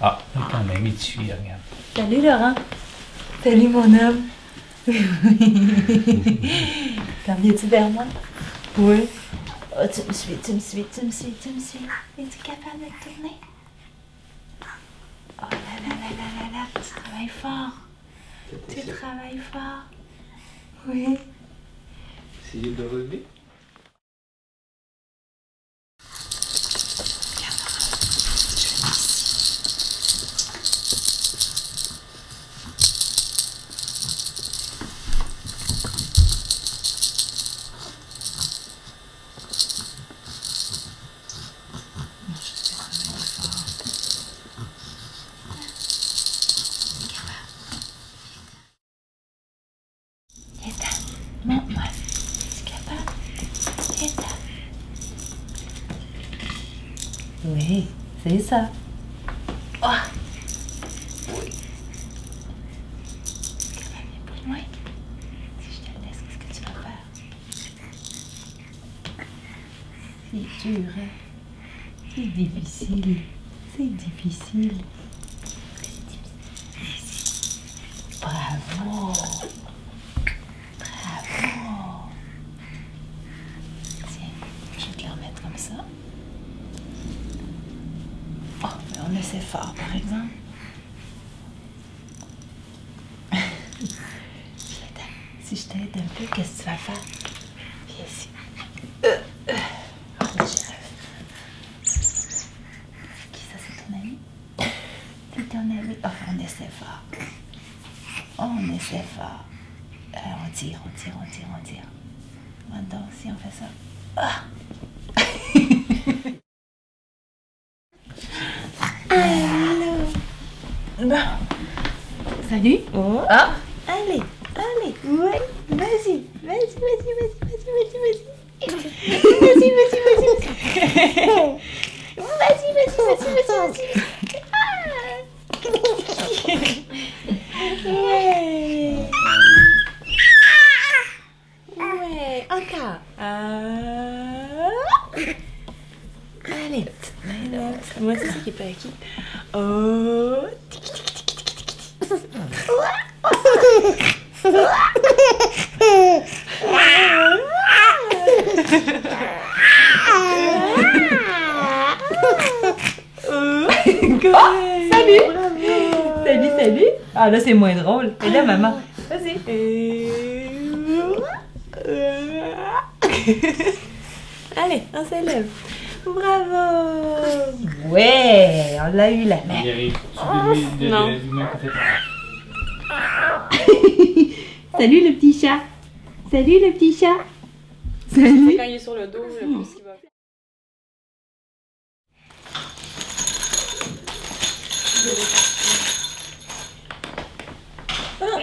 Ah, là, quand même, il te suit, regarde. Salut Laurent. Salut mon homme. T'en viens-tu vers moi? Oui. Oh, tu me suis, tu me suis, tu me suis, tu me suis. Es-tu capable de tourner? Oh là là là là là là, tu travailles fort. Tu travailles fort. Oui. Essayez de relever. Oui, c'est ça. Oh! Oui. Si je te laisse, qu'est-ce que tu vas faire? C'est dur, hein? C'est difficile. C'est difficile. Bravo! Tiens, je vais te le remettre comme ça. Oh, on essaie fort, par exemple. Si je t'aide un peu, qu'est-ce que tu vas faire? Viens ici. Euh, euh. Oh. Qui ça, c'est ton ami? C'est ton ami? Oh, on essaie fort. On essaie fort. Euh, on tire, on tire, on tire, on tire. Maintenant, si on fait ça. Ah! Salut! Oh. Ah! Allez, allez! Ouais! Vas-y, vas-y, vas-y, vas-y, vas-y, vas-y, vas-y! Vas-y, vas-y, vas-y! Vas-y, vas-y, vas-y, vas-y, vas-y! Ah! Ouais! Ouais, encore. Ah. Allez, là. Moi, c'est ça qui est pas acquis. Oh. Oh, salut! Salut, salut! Ah là, c'est moins drôle. Et là, maman, vas-y. Allez, on s'élève. Bravo Ouais, on l'a eu la mère. Oh, Salut le petit chat. Salut le petit chat. Salut. Quand il est sur le dos, le plus qu'il va. Oh.